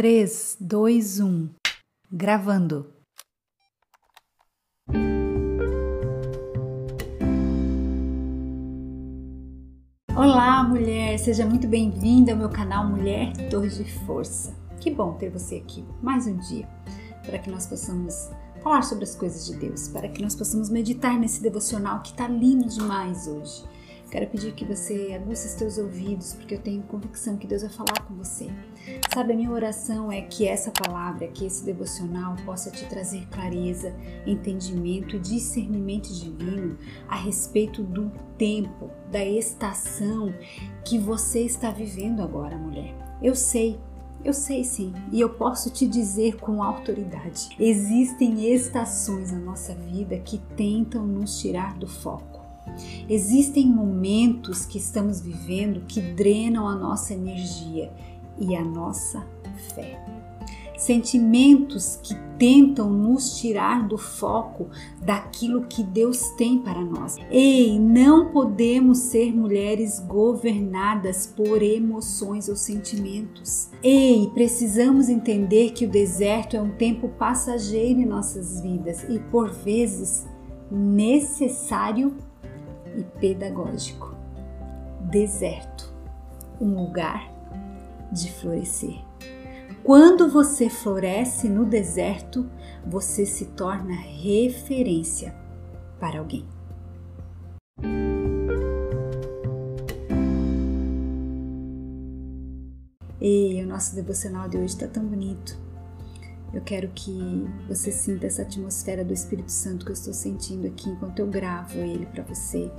3, 2, 1. Gravando. Olá, mulher! Seja muito bem-vinda ao meu canal Mulher Torre de Força. Que bom ter você aqui mais um dia para que nós possamos falar sobre as coisas de Deus, para que nós possamos meditar nesse devocional que está lindo demais hoje. Quero pedir que você aguce os teus ouvidos, porque eu tenho convicção que Deus vai falar com você. Sabe, a minha oração é que essa palavra, que esse devocional possa te trazer clareza, entendimento e discernimento divino a respeito do tempo, da estação que você está vivendo agora, mulher. Eu sei eu sei sim, e eu posso te dizer com autoridade: existem estações na nossa vida que tentam nos tirar do foco. Existem momentos que estamos vivendo que drenam a nossa energia e a nossa fé. Sentimentos que tentam nos tirar do foco daquilo que Deus tem para nós. Ei, não podemos ser mulheres governadas por emoções ou sentimentos. Ei, precisamos entender que o deserto é um tempo passageiro em nossas vidas e por vezes necessário e pedagógico. Deserto um lugar de florescer. Quando você floresce no deserto, você se torna referência para alguém. E o nosso devocional de hoje está tão bonito. Eu quero que você sinta essa atmosfera do Espírito Santo que eu estou sentindo aqui enquanto eu gravo ele para você.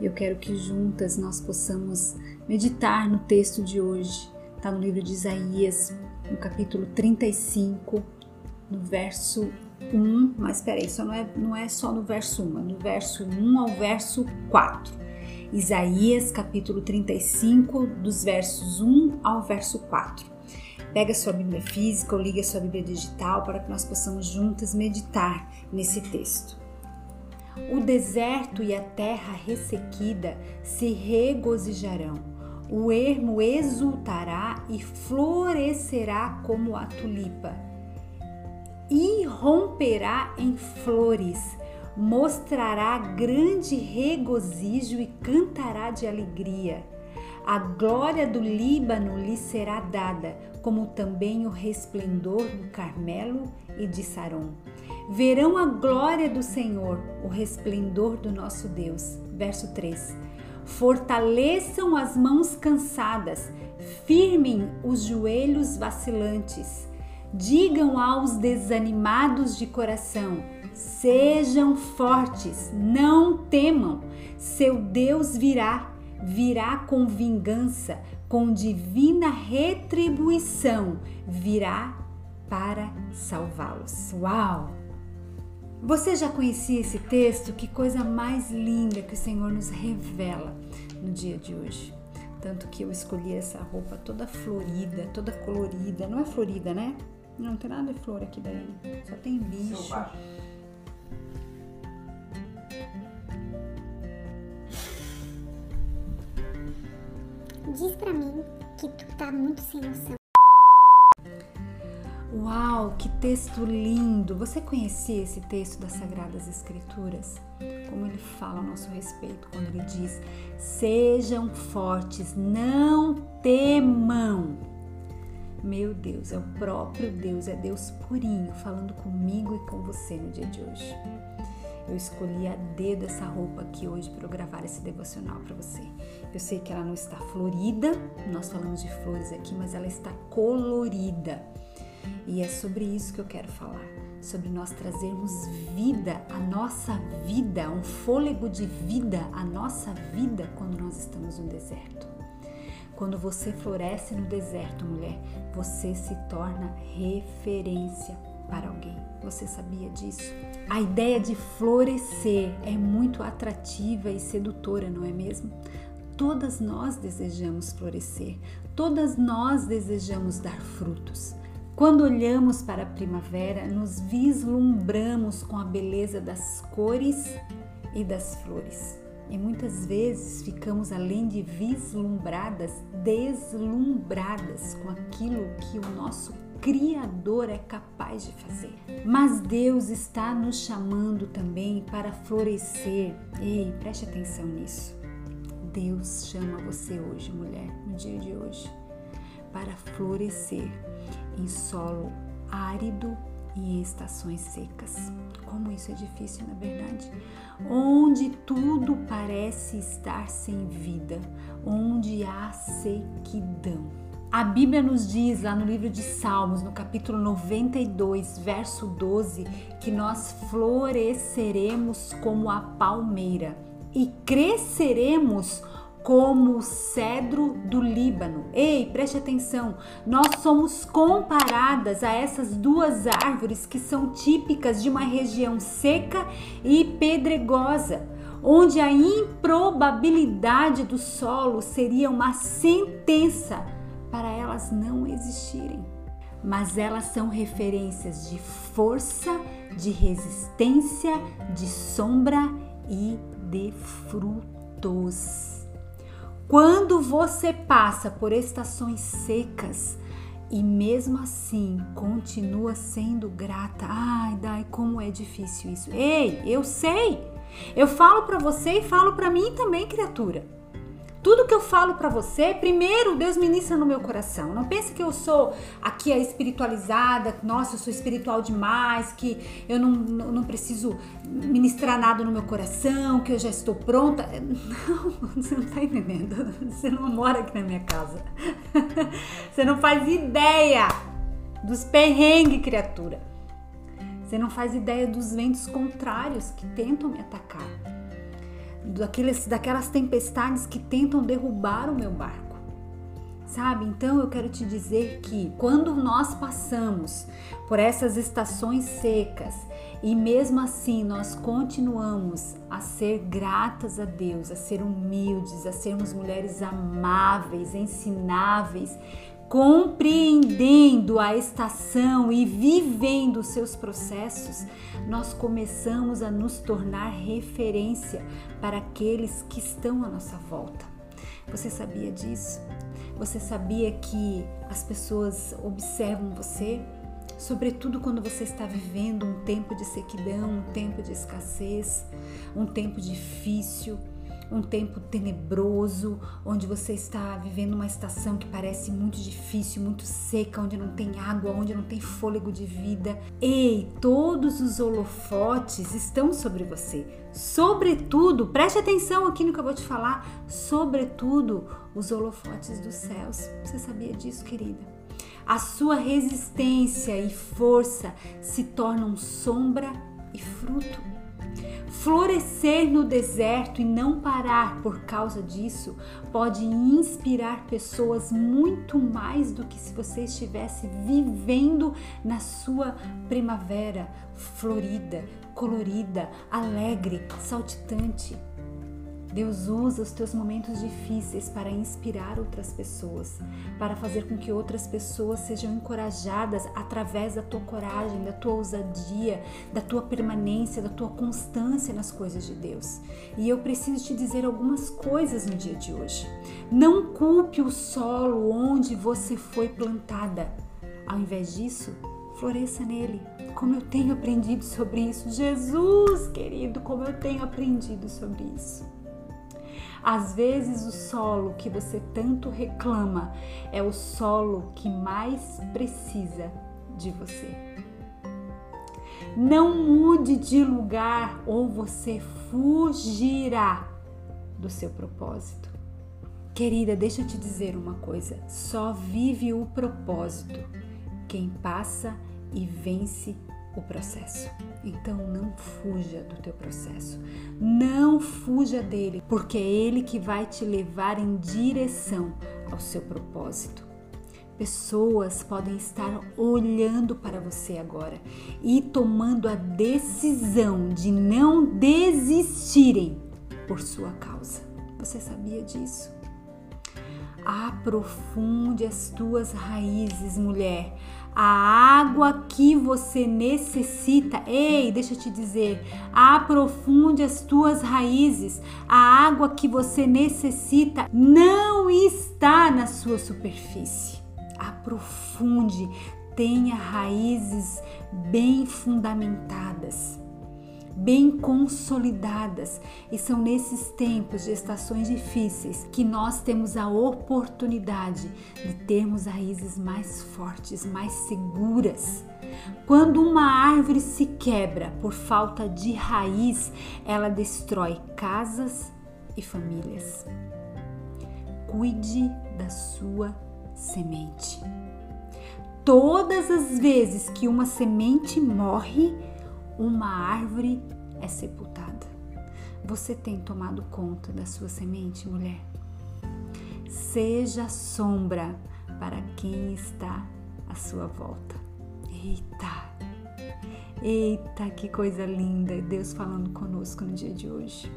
Eu quero que juntas nós possamos meditar no texto de hoje. Está no livro de Isaías, no capítulo 35, no verso 1. Mas espera aí, só não é, não é só no verso 1, é no verso 1 ao verso 4. Isaías, capítulo 35, dos versos 1 ao verso 4. Pega sua Bíblia física ou liga sua Bíblia digital para que nós possamos juntas meditar nesse texto. O deserto e a terra ressequida se regozijarão. O ermo exultará e florescerá como a tulipa. E romperá em flores, mostrará grande regozijo e cantará de alegria a glória do Líbano lhe será dada, como também o resplendor do Carmelo e de Saron. Verão a glória do Senhor, o resplendor do nosso Deus. Verso 3. Fortaleçam as mãos cansadas, firmem os joelhos vacilantes. Digam aos desanimados de coração: sejam fortes, não temam, seu Deus virá virá com vingança, com divina retribuição, virá para salvá-los. Uau! Você já conhecia esse texto? Que coisa mais linda que o Senhor nos revela no dia de hoje. Tanto que eu escolhi essa roupa toda florida, toda colorida. Não é florida, né? Não, tem nada de flor aqui daí. Só tem bicho. Diz pra mim que tu tá muito sem noção. Uau, que texto lindo! Você conhecia esse texto das Sagradas Escrituras? Como ele fala a nosso respeito quando ele diz: Sejam fortes, não temam. Meu Deus, é o próprio Deus, é Deus purinho falando comigo e com você no dia de hoje. Eu escolhi a dedo essa roupa aqui hoje para eu gravar esse devocional para você. Eu sei que ela não está florida, nós falamos de flores aqui, mas ela está colorida. E é sobre isso que eu quero falar, sobre nós trazermos vida, a nossa vida, um fôlego de vida, a nossa vida quando nós estamos no deserto. Quando você floresce no deserto, mulher, você se torna referência para alguém. Você sabia disso? A ideia de florescer é muito atrativa e sedutora, não é mesmo? Todas nós desejamos florescer, todas nós desejamos dar frutos. Quando olhamos para a primavera, nos vislumbramos com a beleza das cores e das flores. E muitas vezes ficamos além de vislumbradas, deslumbradas com aquilo que o nosso Criador é capaz de fazer. Mas Deus está nos chamando também para florescer. Ei, preste atenção nisso. Deus chama você hoje, mulher, no dia de hoje, para florescer em solo árido e em estações secas. Como isso é difícil, na verdade. Onde tudo parece estar sem vida, onde há sequidão. A Bíblia nos diz lá no livro de Salmos, no capítulo 92, verso 12, que nós floresceremos como a palmeira e cresceremos como o cedro do Líbano. Ei, preste atenção, nós somos comparadas a essas duas árvores que são típicas de uma região seca e pedregosa onde a improbabilidade do solo seria uma sentença para elas não existirem, mas elas são referências de força, de resistência, de sombra e de frutos. Quando você passa por estações secas e mesmo assim continua sendo grata, ai, dai, como é difícil isso. Ei, eu sei. Eu falo para você e falo para mim também, criatura. Tudo que eu falo para você, primeiro Deus ministra no meu coração. Não pense que eu sou aqui a espiritualizada, nossa, eu sou espiritual demais, que eu não, não preciso ministrar nada no meu coração, que eu já estou pronta. Não, você não tá entendendo. Você não mora aqui na minha casa. Você não faz ideia dos perrengues, criatura. Você não faz ideia dos ventos contrários que tentam me atacar daqueles, daquelas tempestades que tentam derrubar o meu barco. Sabe? Então eu quero te dizer que quando nós passamos por essas estações secas e mesmo assim nós continuamos a ser gratas a Deus, a ser humildes, a sermos mulheres amáveis, ensináveis, compreendendo a estação e vivendo seus processos, nós começamos a nos tornar referência para aqueles que estão à nossa volta. Você sabia disso? Você sabia que as pessoas observam você? Sobretudo quando você está vivendo um tempo de sequidão, um tempo de escassez, um tempo difícil um tempo tenebroso, onde você está vivendo uma estação que parece muito difícil, muito seca, onde não tem água, onde não tem fôlego de vida. Ei, todos os holofotes estão sobre você. Sobretudo, preste atenção aqui no que eu vou te falar, sobretudo os holofotes dos céus. Você sabia disso, querida? A sua resistência e força se tornam sombra e fruto. Florescer no deserto e não parar por causa disso pode inspirar pessoas muito mais do que se você estivesse vivendo na sua primavera florida, colorida, alegre, saltitante. Deus usa os teus momentos difíceis para inspirar outras pessoas, para fazer com que outras pessoas sejam encorajadas através da tua coragem, da tua ousadia, da tua permanência, da tua constância nas coisas de Deus. E eu preciso te dizer algumas coisas no dia de hoje. Não culpe o solo onde você foi plantada. Ao invés disso, floresça nele. Como eu tenho aprendido sobre isso, Jesus querido, como eu tenho aprendido sobre isso. Às vezes, o solo que você tanto reclama é o solo que mais precisa de você. Não mude de lugar ou você fugirá do seu propósito. Querida, deixa eu te dizer uma coisa: só vive o propósito quem passa e vence o processo. Então não fuja do teu processo. Não fuja dele, porque é ele que vai te levar em direção ao seu propósito. Pessoas podem estar olhando para você agora e tomando a decisão de não desistirem por sua causa. Você sabia disso? Aprofunde as tuas raízes, mulher. A água que você necessita, ei, deixa eu te dizer, aprofunde as tuas raízes. A água que você necessita não está na sua superfície. Aprofunde, tenha raízes bem fundamentadas bem consolidadas. E são nesses tempos de estações difíceis que nós temos a oportunidade de termos raízes mais fortes, mais seguras. Quando uma árvore se quebra por falta de raiz, ela destrói casas e famílias. Cuide da sua semente. Todas as vezes que uma semente morre, uma árvore é sepultada. Você tem tomado conta da sua semente, mulher? Seja sombra para quem está à sua volta. Eita! Eita, que coisa linda! Deus falando conosco no dia de hoje.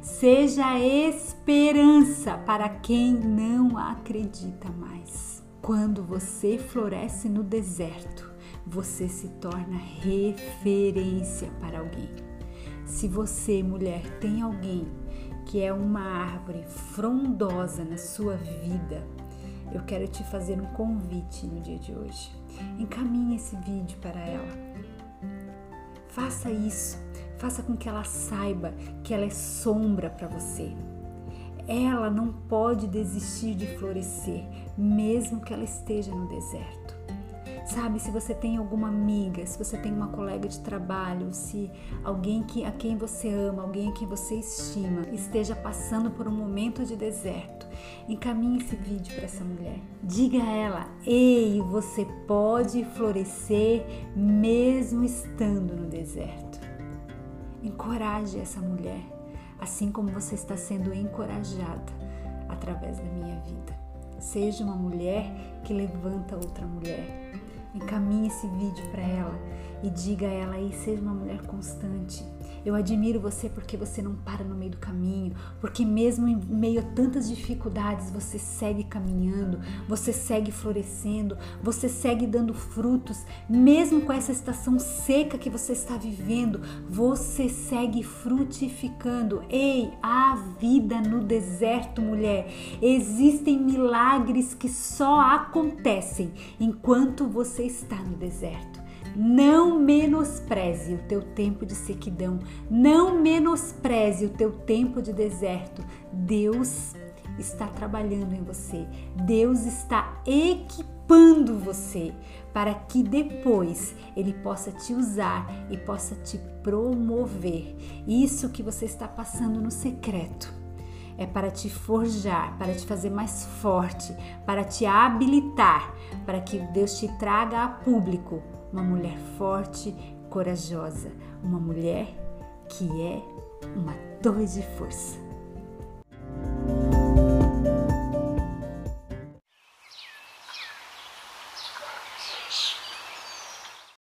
Seja esperança para quem não acredita mais. Quando você floresce no deserto, você se torna referência para alguém. Se você, mulher, tem alguém que é uma árvore frondosa na sua vida, eu quero te fazer um convite no dia de hoje. Encaminhe esse vídeo para ela. Faça isso, faça com que ela saiba que ela é sombra para você. Ela não pode desistir de florescer, mesmo que ela esteja no deserto. Sabe, se você tem alguma amiga, se você tem uma colega de trabalho, se alguém que, a quem você ama, alguém a quem você estima, esteja passando por um momento de deserto, encaminhe esse vídeo para essa mulher. Diga a ela: "Ei, você pode florescer mesmo estando no deserto". Encoraje essa mulher, assim como você está sendo encorajada através da minha vida. Seja uma mulher que levanta outra mulher encaminhe esse vídeo para ela e diga a ela aí, seja uma mulher constante. Eu admiro você porque você não para no meio do caminho, porque mesmo em meio a tantas dificuldades você segue caminhando, você segue florescendo, você segue dando frutos, mesmo com essa estação seca que você está vivendo, você segue frutificando. Ei, há vida no deserto, mulher. Existem milagres que só acontecem enquanto você está no deserto. Não menospreze o teu tempo de sequidão, não menospreze o teu tempo de deserto. Deus está trabalhando em você, Deus está equipando você para que depois Ele possa te usar e possa te promover. Isso que você está passando no secreto é para te forjar, para te fazer mais forte, para te habilitar, para que Deus te traga a público uma mulher forte, corajosa, uma mulher que é uma torre de força.